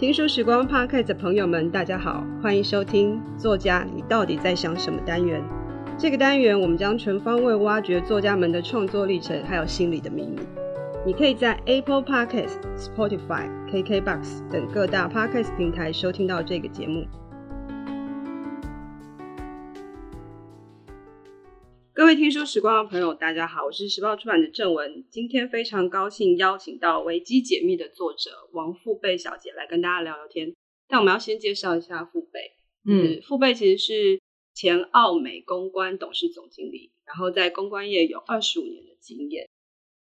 听书时光 Podcast 的朋友们，大家好，欢迎收听《作家你到底在想什么》单元。这个单元我们将全方位挖掘作家们的创作历程，还有心理的秘密。你可以在 Apple Podcast、Spotify、KKBox 等各大 Podcast 平台收听到这个节目。各位听书时光的朋友，大家好，我是时报出版的郑文。今天非常高兴邀请到《维基解密》的作者王富贝小姐来跟大家聊聊天。但我们要先介绍一下富贝，嗯，富贝其实是前奥美公关董事总经理，然后在公关业有二十五年的经验。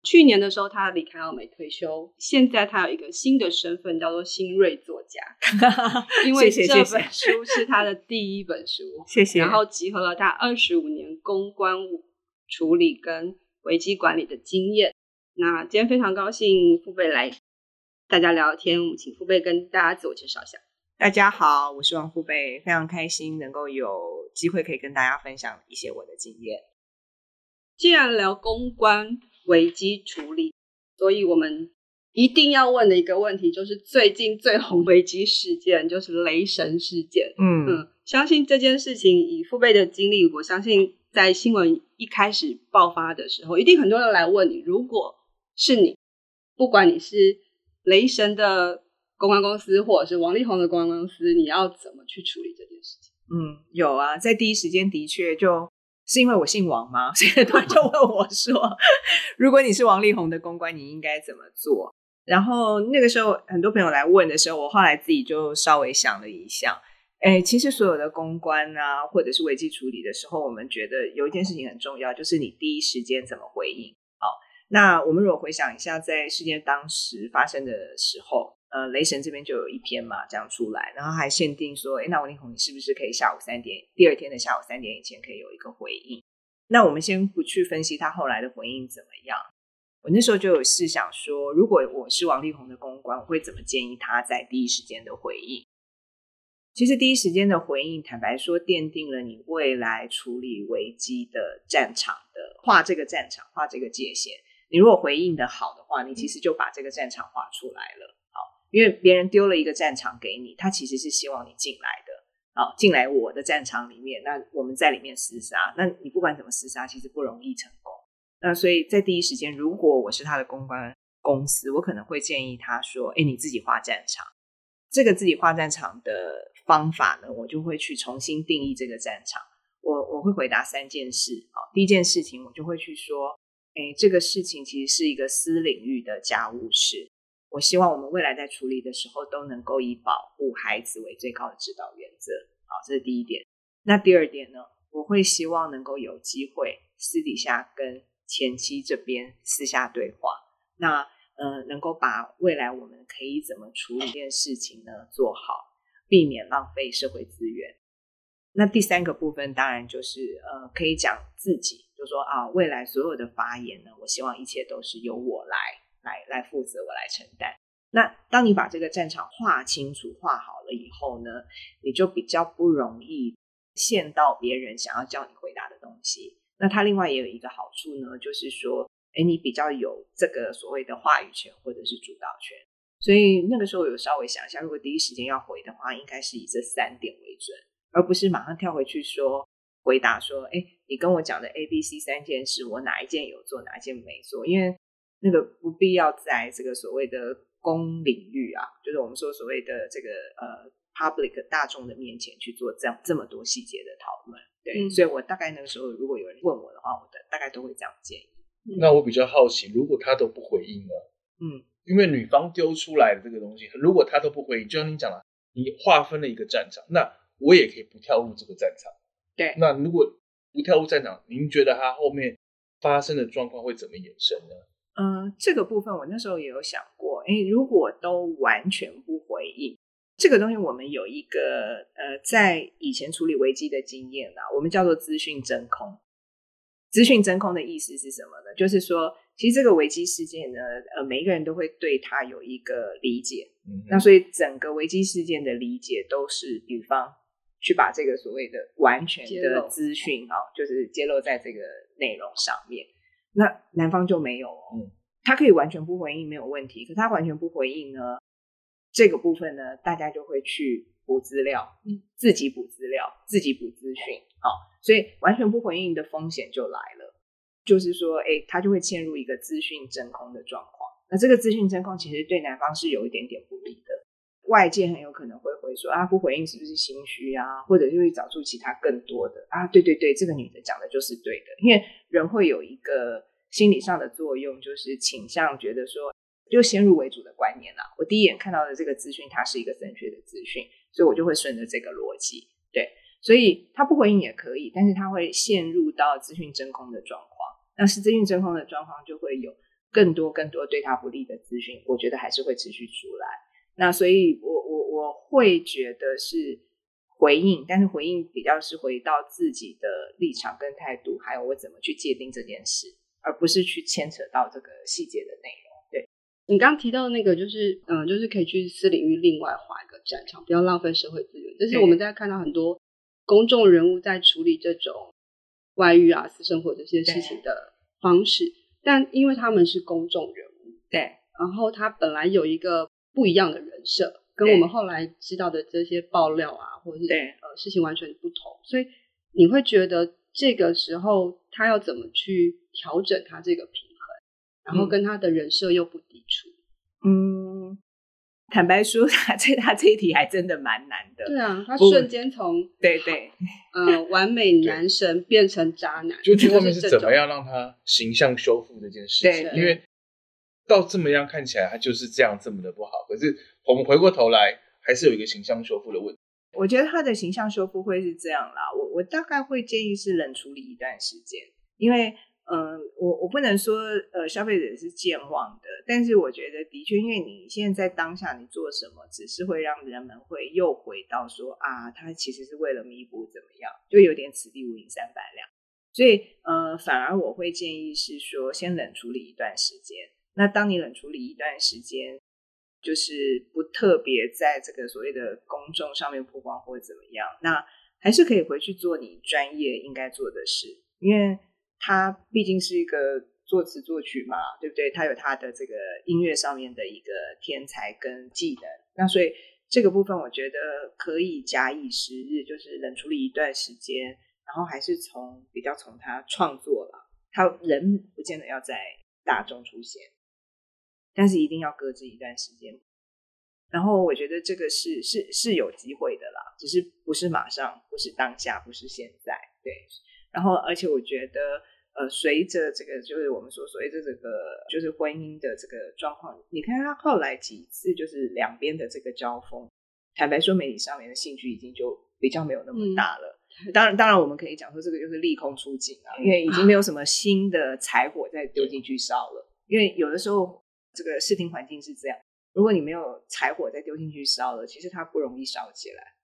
去年的时候，他离开奥美退休。现在他有一个新的身份，叫做新锐作家。因为这本书是他的第一本书，谢谢。然后集合了他二十五年公关处理跟危机管理的经验。那今天非常高兴富贝来大家聊聊天，我们请富贝跟大家自我介绍一下。大家好，我是王富贝，非常开心能够有机会可以跟大家分享一些我的经验。既然聊公关。危机处理，所以我们一定要问的一个问题就是最近最红危机事件就是雷神事件。嗯嗯，相信这件事情以父辈的经历，我相信在新闻一开始爆发的时候，一定很多人来问你，如果是你，不管你是雷神的公关公司，或者是王力宏的公关公司，你要怎么去处理这件事情？嗯，有啊，在第一时间的确就是因为我姓王吗？所以突然就问我说：“ 如果你是王力宏的公关，你应该怎么做？”然后那个时候很多朋友来问的时候，我后来自己就稍微想了一下。哎，其实所有的公关啊，或者是危机处理的时候，我们觉得有一件事情很重要，就是你第一时间怎么回应。好，那我们如果回想一下，在事件当时发生的时候。呃，雷神这边就有一篇嘛，这样出来，然后还限定说，诶，那王力宏你是不是可以下午三点，第二天的下午三点以前可以有一个回应？那我们先不去分析他后来的回应怎么样。我那时候就有试想说，如果我是王力宏的公关，我会怎么建议他在第一时间的回应？其实第一时间的回应，坦白说，奠定了你未来处理危机的战场的画这个战场，画这个界限。你如果回应的好的话，你其实就把这个战场画出来了。因为别人丢了一个战场给你，他其实是希望你进来的，好，进来我的战场里面，那我们在里面厮杀，那你不管怎么厮杀，其实不容易成功。那所以在第一时间，如果我是他的公关公司，我可能会建议他说：“哎，你自己画战场。”这个自己画战场的方法呢，我就会去重新定义这个战场。我我会回答三件事。好，第一件事情，我就会去说：“哎，这个事情其实是一个私领域的家务事。”我希望我们未来在处理的时候都能够以保护孩子为最高的指导原则。好，这是第一点。那第二点呢？我会希望能够有机会私底下跟前妻这边私下对话。那呃，能够把未来我们可以怎么处理这件事情呢做好，避免浪费社会资源。那第三个部分当然就是呃，可以讲自己，就说啊，未来所有的发言呢，我希望一切都是由我来。来来负责，我来承担。那当你把这个战场画清楚、画好了以后呢，你就比较不容易陷到别人想要叫你回答的东西。那它另外也有一个好处呢，就是说，哎，你比较有这个所谓的话语权或者是主导权。所以那个时候有稍微想一下，如果第一时间要回的话，应该是以这三点为准，而不是马上跳回去说回答说，哎，你跟我讲的 A、B、C 三件事，我哪一件有做，哪一件没做？因为那个不必要在这个所谓的公领域啊，就是我们说所谓的这个呃 public 大众的面前去做这样这么多细节的讨论，对，嗯、所以我大概那个时候如果有人问我的话，我的大概都会这样建议。那我比较好奇，如果他都不回应呢？嗯，因为女方丢出来的这个东西，如果他都不回应，就像你讲了，你划分了一个战场，那我也可以不跳入这个战场。对，那如果不跳入战场，您觉得他后面发生的状况会怎么衍生呢？嗯，这个部分我那时候也有想过，诶，如果都完全不回应，这个东西我们有一个呃，在以前处理危机的经验啦，我们叫做资讯真空。资讯真空的意思是什么呢？就是说，其实这个危机事件呢，呃，每一个人都会对它有一个理解，嗯，那所以整个危机事件的理解都是女方去把这个所谓的完全的资讯啊，露就是揭露在这个内容上面。那男方就没有哦，嗯，他可以完全不回应没有问题，可他完全不回应呢，这个部分呢，大家就会去补资料，嗯，自己补资料，自己补资讯，好，所以完全不回应的风险就来了，就是说，哎，他就会陷入一个资讯真空的状况。那这个资讯真空其实对男方是有一点点不利的，外界很有可能会回说啊，不回应是不是心虚啊，或者就会找出其他更多的啊，对对对，这个女的讲的就是对的，因为人会有一个心理上的作用，就是倾向觉得说，就先入为主的观念啦。我第一眼看到的这个资讯，它是一个正确的资讯，所以我就会顺着这个逻辑，对，所以他不回应也可以，但是他会陷入到资讯真空的状况，那是资讯真空的状况就会有。更多更多对他不利的资讯，我觉得还是会持续出来。那所以我，我我我会觉得是回应，但是回应比较是回到自己的立场跟态度，还有我怎么去界定这件事，而不是去牵扯到这个细节的内容。对，你刚刚提到的那个，就是嗯，就是可以去私领域另外划一个战场，不要浪费社会资源。就是我们在看到很多公众人物在处理这种外遇啊、私生活这些事情的方式。但因为他们是公众人物，对，然后他本来有一个不一样的人设，跟我们后来知道的这些爆料啊，或者是呃事情完全不同，所以你会觉得这个时候他要怎么去调整他这个平衡，然后跟他的人设又不抵触，嗯。坦白说，他这他这一题还真的蛮难的。对啊，他瞬间从对对，呃，完美男神变成渣男，就后面是怎么样让他形象修复这件事情？对，因为到这么样看起来，他就是这样这么的不好。可是我们回过头来，还是有一个形象修复的问题。我觉得他的形象修复会是这样啦，我我大概会建议是冷处理一段时间，因为。嗯，我我不能说呃消费者是健忘的，但是我觉得的确，因为你现在在当下你做什么，只是会让人们会又回到说啊，他其实是为了弥补怎么样，就有点此地无银三百两。所以呃，反而我会建议是说，先冷处理一段时间。那当你冷处理一段时间，就是不特别在这个所谓的公众上面曝光或者怎么样，那还是可以回去做你专业应该做的事，因为。他毕竟是一个作词作曲嘛，对不对？他有他的这个音乐上面的一个天才跟技能，那所以这个部分我觉得可以假以时日，就是冷处理一段时间，然后还是从比较从他创作了，他人不见得要在大众出现，但是一定要搁置一段时间。然后我觉得这个是是是有机会的啦，只是不是马上，不是当下，不是现在，对。然后而且我觉得。呃，随着这个，就是我们所随着这个，就是婚姻的这个状况，你看他后来几次就是两边的这个交锋，坦白说，媒体上面的兴趣已经就比较没有那么大了。嗯、当然，当然我们可以讲说，这个就是利空出尽啊，因为已经没有什么新的柴火再丢进去烧了。因为有的时候这个视听环境是这样，如果你没有柴火再丢进去烧了，其实它不容易烧起来。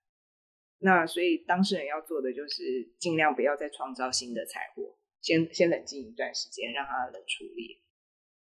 那所以当事人要做的就是尽量不要再创造新的柴火。先先冷静一段时间，让它冷处理。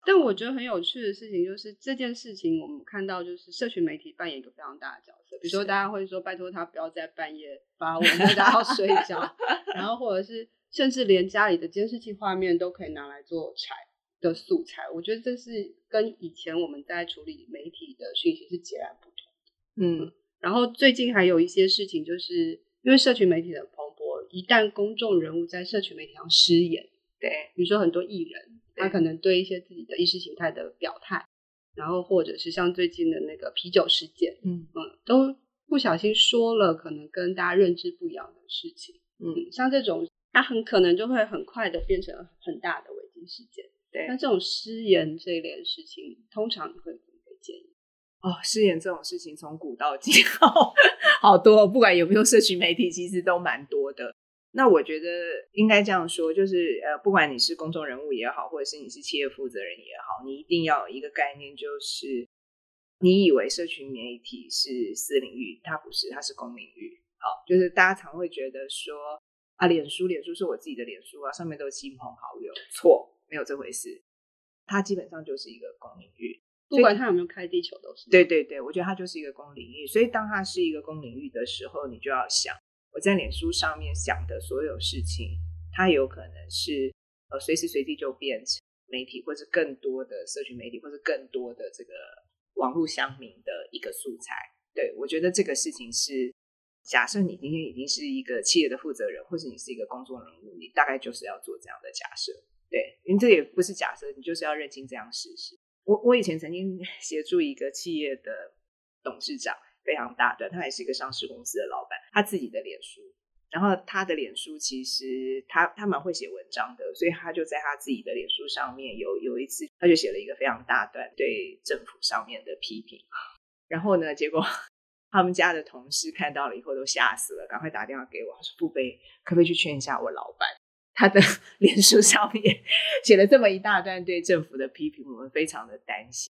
但我觉得很有趣的事情就是这件事情，我们看到就是社群媒体扮演一个非常大的角色。比如说，大家会说拜托他不要在半夜发文，大家要睡觉。然后或者是甚至连家里的监视器画面都可以拿来做柴的素材。我觉得这是跟以前我们在处理媒体的讯息是截然不同的。嗯，然后最近还有一些事情，就是因为社群媒体的蓬勃。一旦公众人物在社群媒体上失言，对，比如说很多艺人，他可能对一些自己的意识形态的表态，然后或者是像最近的那个啤酒事件，嗯嗯，都不小心说了可能跟大家认知不一样的事情，嗯，像这种，他很可能就会很快的变成很大的危机事件。对，那这种失言这一类的事情，通常你会怎么建议？哦，失言这种事情从古到今，好好多，不管有没有社群媒体，其实都蛮多的。那我觉得应该这样说，就是呃，不管你是公众人物也好，或者是你是企业负责人也好，你一定要有一个概念，就是你以为社群媒体是私领域，它不是，它是公领域。好，就是大家常会觉得说啊，脸书，脸书是我自己的脸书啊，上面都是亲朋好友，错，没有这回事，它基本上就是一个公领域，不管它有没有开地球都是。对对对，我觉得它就是一个公领域，所以当它是一个公领域的时候，你就要想。我在脸书上面想的所有事情，它有可能是呃随时随地就变成媒体，或者更多的社群媒体，或者更多的这个网络乡民的一个素材。对，我觉得这个事情是，假设你今天已经是一个企业的负责人，或者你是一个公众人物，你大概就是要做这样的假设。对，因为这也不是假设，你就是要认清这样事实。我我以前曾经 协助一个企业的董事长，非常大段，他也是一个上市公司的老板，他自己的脸书，然后他的脸书其实他他蛮会写文章的，所以他就在他自己的脸书上面有有一次，他就写了一个非常大段对政府上面的批评，然后呢，结果 他们家的同事看到了以后都吓死了，赶快打电话给我，他说：“富贝，可不可以去劝一下我老板？他的 脸书上面写了这么一大段对政府的批评，我们非常的担心。”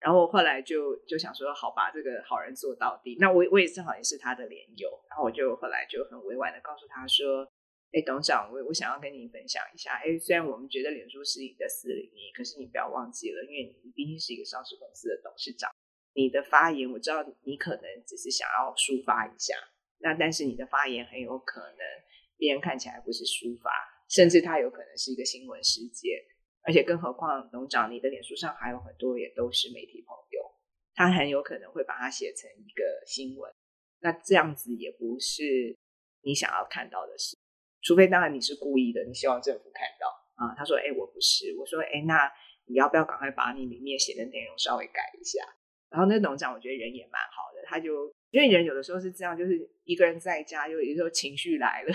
然后后来就就想说，好吧，这个好人做到底。那我我也正好也是他的连友，然后我就后来就很委婉的告诉他说，哎，董事长，我我想要跟你分享一下，哎，虽然我们觉得脸书是你的私领域，可是你不要忘记了，因为你毕竟是一个上市公司的董事长，你的发言我知道你可能只是想要抒发一下，那但是你的发言很有可能别人看起来不是抒发，甚至它有可能是一个新闻事件。而且更何况，董事长，你的脸书上还有很多也都是媒体朋友，他很有可能会把它写成一个新闻。那这样子也不是你想要看到的事，除非当然你是故意的，你希望政府看到啊。他说：“哎，我不是。”我说：“哎，那你要不要赶快把你里面写的内容稍微改一下？”然后那董事长我觉得人也蛮好的，他就因为人有的时候是这样，就是一个人在家，就有时候情绪来了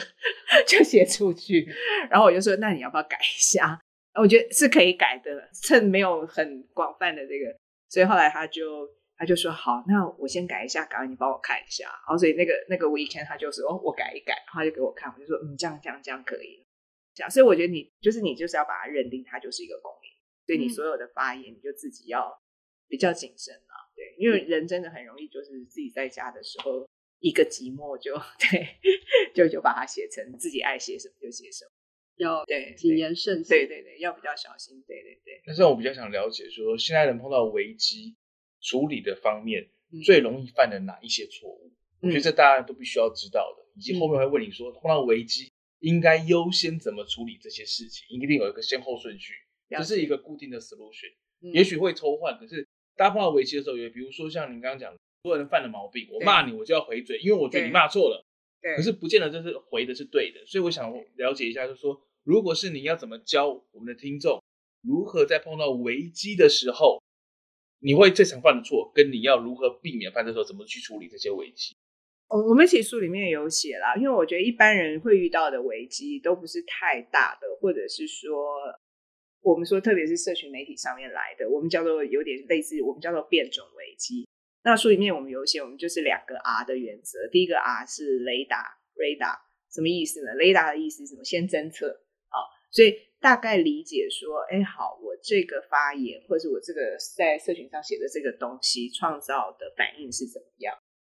就写出去。然后我就说：“那你要不要改一下？”我觉得是可以改的，趁没有很广泛的这个，所以后来他就他就说好，那我先改一下，赶快你帮我看一下。然后所以那个那个 weekend 他就说哦，我改一改，然后他就给我看，我就说嗯，这样这样这样可以。这样，所以我觉得你就是你就是要把它认定它就是一个公益，所以你所有的发言你就自己要比较谨慎啊，对，因为人真的很容易就是自己在家的时候一个寂寞就对，就就把它写成自己爱写什么就写什么。要对谨言慎行，对对对，要比较小心，对对对。但是我比较想了解说，现在人碰到危机处理的方面，嗯、最容易犯的哪一些错误？嗯、我觉得这大家都必须要知道的，以及后面会问你说，碰到危机应该优先怎么处理这些事情，一定有一个先后顺序，这是一个固定的 solution，、嗯、也许会抽换，可是大家碰到危机的时候，也比如说像你刚刚讲，所有人犯了毛病，我骂你，我就要回嘴，因为我觉得你骂错了。对可是不见得就是回的是对的，所以我想了解一下，就是说，如果是你要怎么教我们的听众，如何在碰到危机的时候，你会最常犯的错，跟你要如何避免犯的时候，怎么去处理这些危机？我我们其实书里面有写啦，因为我觉得一般人会遇到的危机都不是太大的，或者是说，我们说特别是社群媒体上面来的，我们叫做有点类似，我们叫做变种危机。那书里面我们有写，我们就是两个 R 的原则。第一个 R 是雷达，radar，什么意思呢？雷达的意思是什么？先侦测，好，所以大概理解说，哎，好，我这个发言或者是我这个在社群上写的这个东西创造的反应是怎么样？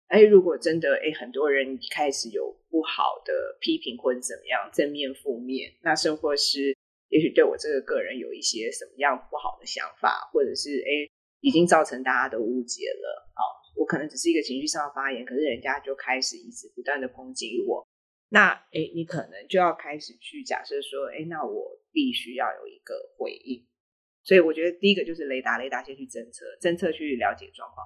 哎，如果真的哎，很多人一开始有不好的批评或者怎么样，正面、负面，那甚或是也许对我这个个人有一些什么样不好的想法，或者是哎。已经造成大家的误解了。好，我可能只是一个情绪上的发言，可是人家就开始一直不断的抨击我。那，哎，你可能就要开始去假设说，哎，那我必须要有一个回应。所以我觉得第一个就是雷达，雷达先去侦测，侦测去了解状况，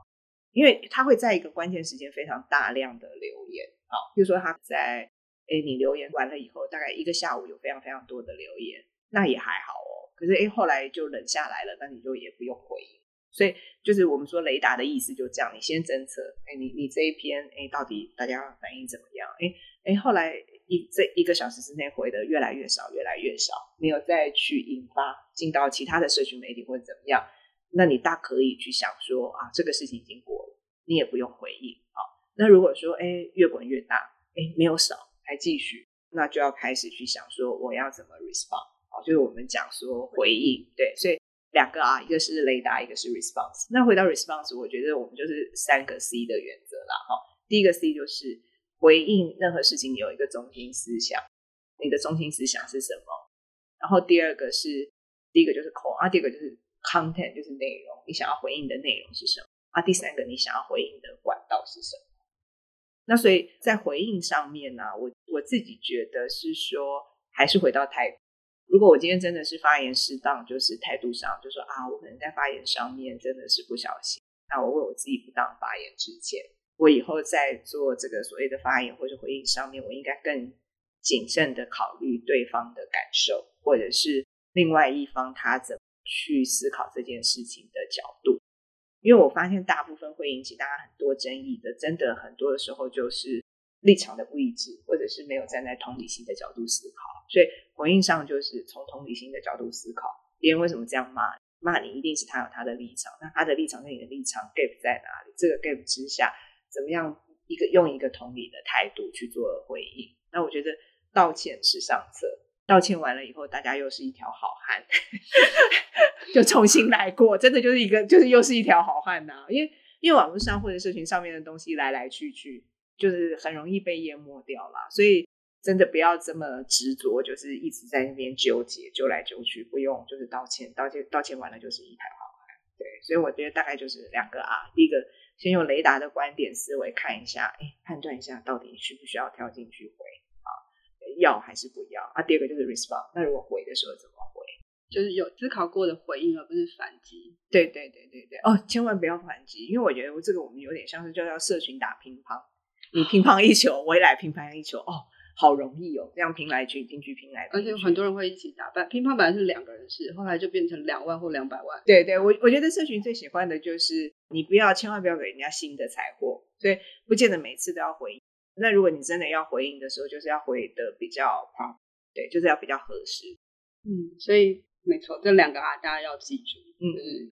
因为他会在一个关键时间非常大量的留言。好，比如说他在，哎，你留言完了以后，大概一个下午有非常非常多的留言，那也还好哦。可是，哎，后来就冷下来了，那你就也不用回应。所以就是我们说雷达的意思就这样，你先侦测，哎，你你这一篇，哎，到底大家反应怎么样？哎哎，后来一这一个小时之内回的越来越少，越来越少，没有再去引发进到其他的社群媒体或者怎么样，那你大可以去想说啊，这个事情已经过了，你也不用回应啊。那如果说哎越滚越大，哎没有少，还继续，那就要开始去想说我要怎么 respond 啊，就是我们讲说回应，对，所以。两个啊，一个是雷达，一个是 response。那回到 response，我觉得我们就是三个 C 的原则啦。哈，第一个 C 就是回应任何事情，有一个中心思想，你的中心思想是什么？然后第二个是，第一个就是 call，啊，第二个就是 content，就是内容，你想要回应的内容是什么？啊，第三个你想要回应的管道是什么？那所以在回应上面呢，我我自己觉得是说，还是回到态度。如果我今天真的是发言失当，就是态度上，就说啊，我可能在发言上面真的是不小心，那我为我自己不当发言致歉。我以后在做这个所谓的发言或者回应上面，我应该更谨慎的考虑对方的感受，或者是另外一方他怎么去思考这件事情的角度。因为我发现大部分会引起大家很多争议的，真的很多的时候就是立场的不一致，或者是没有站在同理心的角度思考。所以回应上就是从同理心的角度思考，别人为什么这样骂？骂你一定是他有他的立场，那他的立场跟你的立场 gap 在哪里？这个 gap 之下，怎么样一个用一个同理的态度去做回应？那我觉得道歉是上策。道歉完了以后，大家又是一条好汉，就重新来过，真的就是一个，就是又是一条好汉呐、因为因为网络上或者社群上面的东西来来去去，就是很容易被淹没掉了。所以真的不要这么执着，就是一直在那边纠结，纠来纠去，不用就是道歉，道歉道歉完了就是一条好汉。对，所以我觉得大概就是两个啊，第一个先用雷达的观点思维看一下，哎，判断一下到底需不需要跳进去回啊。要还是不要啊？第二个就是 respond。那如果回的时候怎么回？就是有思考过的回应，而不是反击。对对对对对。哦，千万不要反击，因为我觉得这个我们有点像是就叫社群打乒乓。你乒乓一球，我也来乒乓一球。哦，好容易哦，这样拼来拼去，拼来拼去。而且很多人会一起打。但乒乓本来是两个人事，后来就变成两万或两百万。对对，我我觉得社群最喜欢的就是你不要，千万不要给人家新的财货，所以不见得每次都要回应。那如果你真的要回应的时候，就是要回的比较好，对，就是要比较合适。嗯，所以没错，这两个啊，大家要记住。嗯嗯，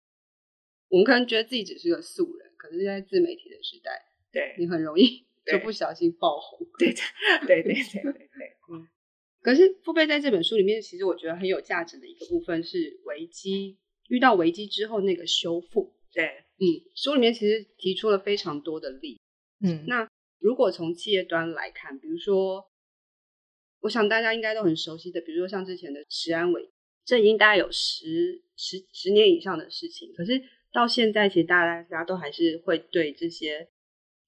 我们可能觉得自己只是个素人，可是，在自媒体的时代，对你很容易就不小心爆红。对对对对对对，对。嗯，可是父辈在这本书里面，其实我觉得很有价值的一个部分是危机，遇到危机之后那个修复。对，嗯，书里面其实提出了非常多的例。嗯，那。如果从企业端来看，比如说，我想大家应该都很熟悉的，比如说像之前的食安危，这已经大概有十十十年以上的事情。可是到现在，其实大家大家都还是会对这些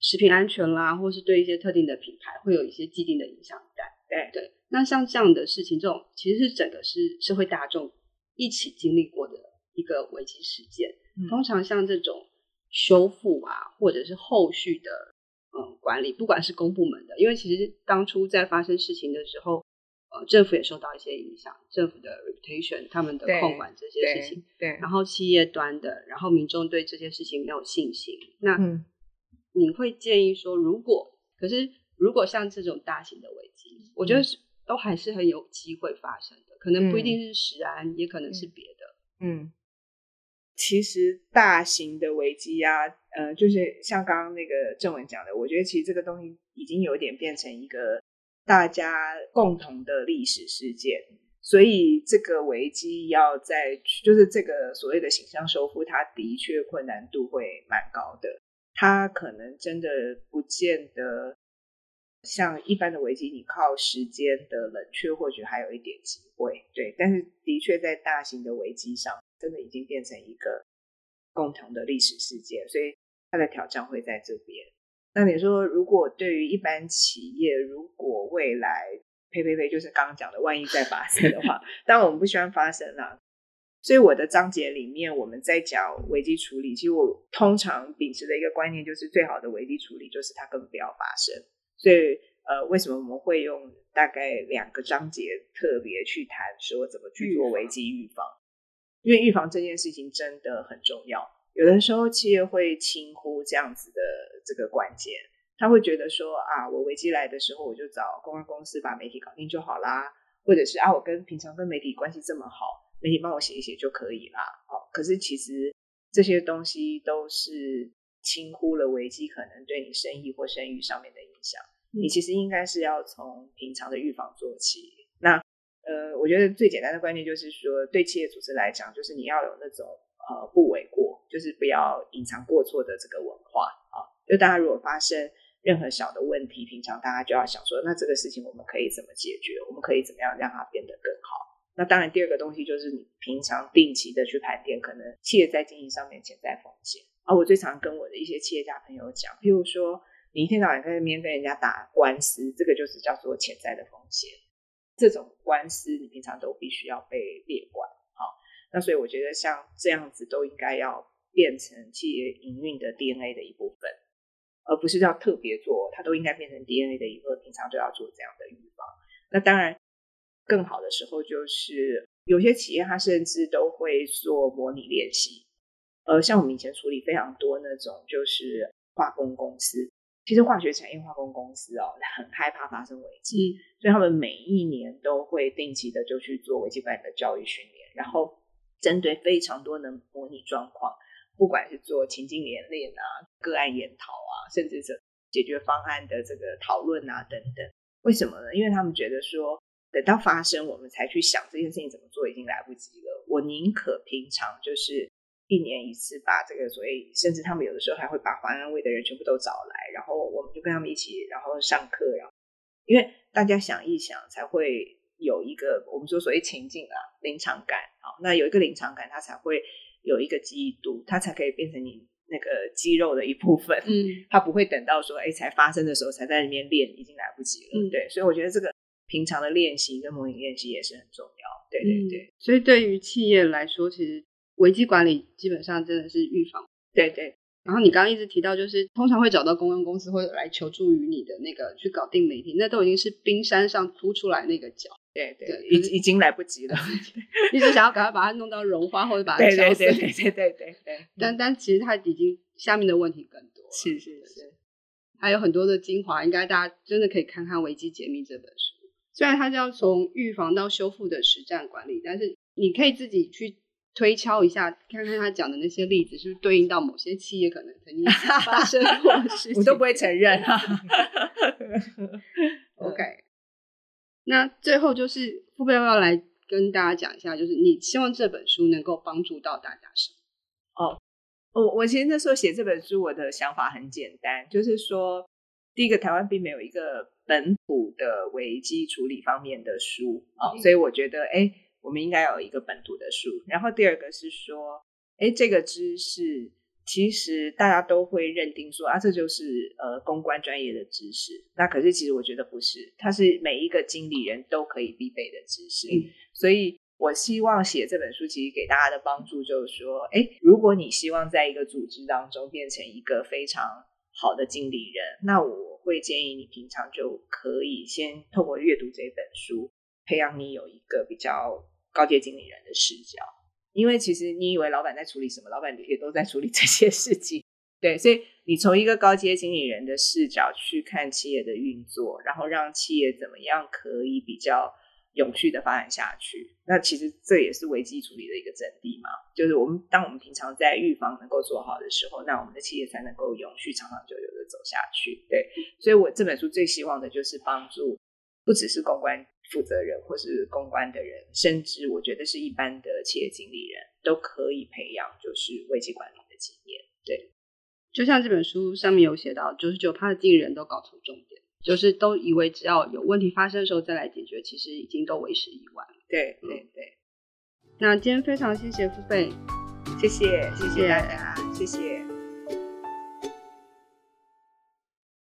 食品安全啦，或是对一些特定的品牌会有一些既定的影响感。对对，那像这样的事情，这种其实是整个是社会大众一起经历过的一个危机事件。嗯。通常像这种修复啊，或者是后续的。嗯，管理不管是公部门的，因为其实当初在发生事情的时候，呃，政府也受到一些影响，政府的 reputation，他们的控管这些事情，对，对，然后企业端的，然后民众对这些事情没有信心。那，嗯，你会建议说，如果可是如果像这种大型的危机，我觉得是都还是很有机会发生的，可能不一定是食安，嗯，也可能是别的，嗯。其实大型的危机啊，呃，就是像刚刚那个正文讲的，我觉得其实这个东西已经有点变成一个大家共同的历史事件，所以这个危机要在，就是这个所谓的形象修复，它的确困难度会蛮高的，它可能真的不见得像一般的危机，你靠时间的冷却或许还有一点机会，对，但是的确在大型的危机上。真的已经变成一个共同的历史事件，所以它的挑战会在这边。那你说，如果对于一般企业，如果未来呸呸呸，就是刚刚讲的，万一再发生的话，当然我们不希望发生啦。所以我的章节里面，我们在讲危机处理，其实我通常秉持的一个观念就是，最好的危机处理就是它根本不要发生。所以，呃，为什么我们会用大概两个章节特别去谈说怎么去做危机预防？因为预防这件事情真的很重要，有的时候企业会轻忽这样子的这个关键，他会觉得说啊，我危机来的时候我就找公关公司把媒体搞定就好啦，或者是啊，我跟平常跟媒体关系这么好，媒体帮我写一写就可以啦。哦，可是其实这些东西都是轻忽了危机可能对你生意或声誉上面的影响。你其实应该是要从平常的预防做起。那。呃，我觉得最简单的观念就是说，对企业组织来讲，就是你要有那种呃不为过，就是不要隐藏过错的这个文化啊。就大家如果发生任何小的问题，平常大家就要想说，那这个事情我们可以怎么解决？我们可以怎么样让它变得更好？那当然，第二个东西就是你平常定期的去盘点，可能企业在经营上面潜在风险。啊，我最常跟我的一些企业家朋友讲，譬如说，你一天到晚在那边跟人家打官司，这个就是叫做潜在的风险。这种官司你平常都必须要被列管，好，那所以我觉得像这样子都应该要变成企业营运的 DNA 的一部分，而不是要特别做，它都应该变成 DNA 的一部分，平常就要做这样的预防。那当然，更好的时候就是有些企业它甚至都会做模拟练习，呃，像我们以前处理非常多那种就是化工公司。其实化学产业化工公司哦，很害怕发生危机，嗯，所以他们每一年都会定期的就去做危机管理的教育训练，然后针对非常多的模拟状况，不管是做情境演练啊、个案研讨啊，甚至是解决方案的这个讨论啊等等。为什么呢？因为他们觉得说，等到发生我们才去想这件事情怎么做，已经来不及了。我宁可平常就是。一年一次把这个，所以甚至他们有的时候还会把环安卫的人全部都找来，然后我们就跟他们一起，然后上课，然后因为大家想一想，才会有一个我们说所谓情境啊，临场感，啊，那有一个临场感，它才会有一个记忆度，它才可以变成你那个肌肉的一部分，嗯，他不会等到说哎才发生的时候才在里面练，已经来不及了，嗯，对，所以我觉得这个平常的练习跟模拟练习也是很重要，对对对，嗯，所以对于企业来说，其实。危机管理基本上真的是预防，对对。然后你刚刚一直提到，就是通常会找到公关公司或者来求助于你的那个去搞定媒体，那都已经是冰山上凸出来那个角，对对，已已经来不及了。一直想要赶快把它弄到融化或者把它消失，对对对对对对对。但但其实它已经下面的问题更多，是是是，还有很多的精华，应该大家真的可以看看《危机解密》这本书。虽然它叫从预防到修复的实战管理，但是你可以自己去。推敲一下，看看他讲的那些例子是不是对应到某些企业可能曾经发生过的事情。我都不会承认。OK，那最后就是富贝要不要来跟大家讲一下，就是你希望这本书能够帮助到大家什么？哦，我我其实那时候写这本书，我的想法很简单，就是说，第一个，台湾并没有一个本土的危机处理方面的书啊、哦，所以我觉得，哎。我们应该有一个本土的书，然后第二个是说，哎，这个知识其实大家都会认定说啊，这就是呃公关专业的知识。那可是其实我觉得不是，它是每一个经理人都可以必备的知识。嗯，所以我希望写这本书，其实给大家的帮助就是说，哎，如果你希望在一个组织当中变成一个非常好的经理人，那我会建议你平常就可以先透过阅读这本书，培养你有一个比较。高阶经理人的视角，因为其实你以为老板在处理什么，老板也都在处理这些事情。对，所以你从一个高阶经理人的视角去看企业的运作，然后让企业怎么样可以比较永续的发展下去。那其实这也是危机处理的一个阵地嘛，就是我们当我们平常在预防能够做好的时候，那我们的企业才能够永续长长久久的走下去。对，所以我这本书最希望的就是帮助，不只是公关。负责人或是公关的人，甚至我觉得是一般的企业经理人都可以培养，就是危机管理的经验。对，就像这本书上面有写到，九十九趴的经理人都搞错重点，就是都以为只要有问题发生的时候再来解决，其实已经都为时已晚。对对对。那今天非常谢谢付费，谢谢谢谢大家，谢谢。